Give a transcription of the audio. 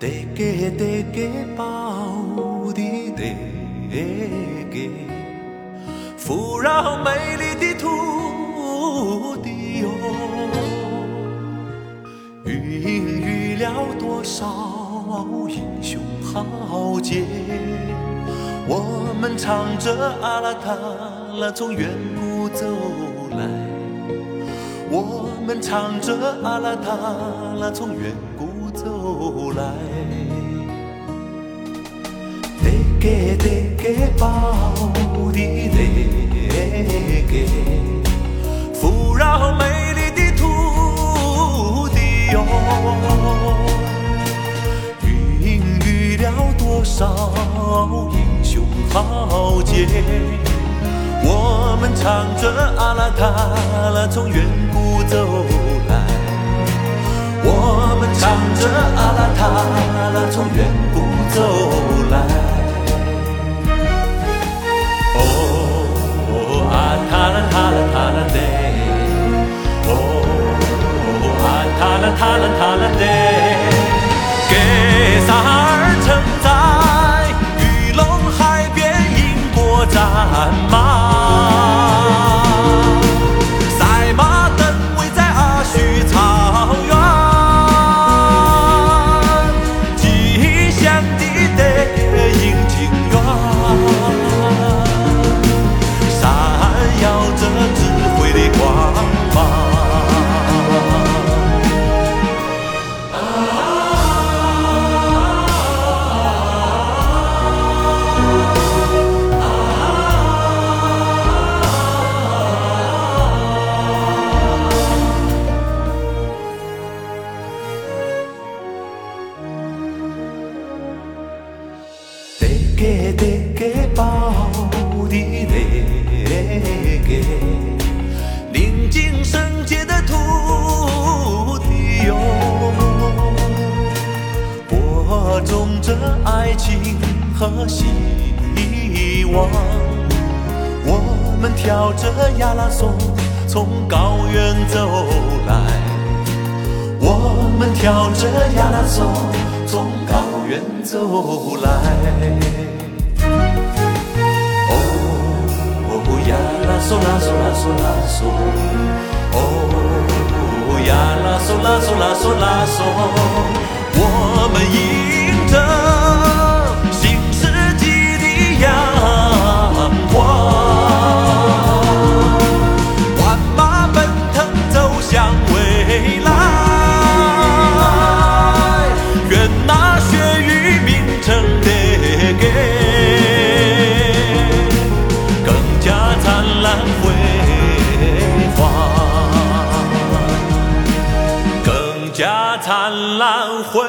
得给得给宝的得给，富饶美丽的土地哟，孕育了多少英雄豪杰。我们唱着阿拉塔拉从远古走来，我们唱着阿拉塔拉从远古走来。得给得给宝的得给，富饶美丽的土地哟，孕育了多少英雄豪杰。我们唱着阿拉塔拉从远古走来，我们唱从远古走来。哦，啊塔拉塔拉塔啦得，哦，啊塔拉塔拉塔啦得，给得给宝的得给，宁静圣洁的土地哟，播种着爱情和希望。我们跳着亚拉松从高原走来。我们跳着亚拉松从高远走来。哦，呀啦索拉索拉索拉索，哦，呀啦索拉索拉索拉索，兰兰灰。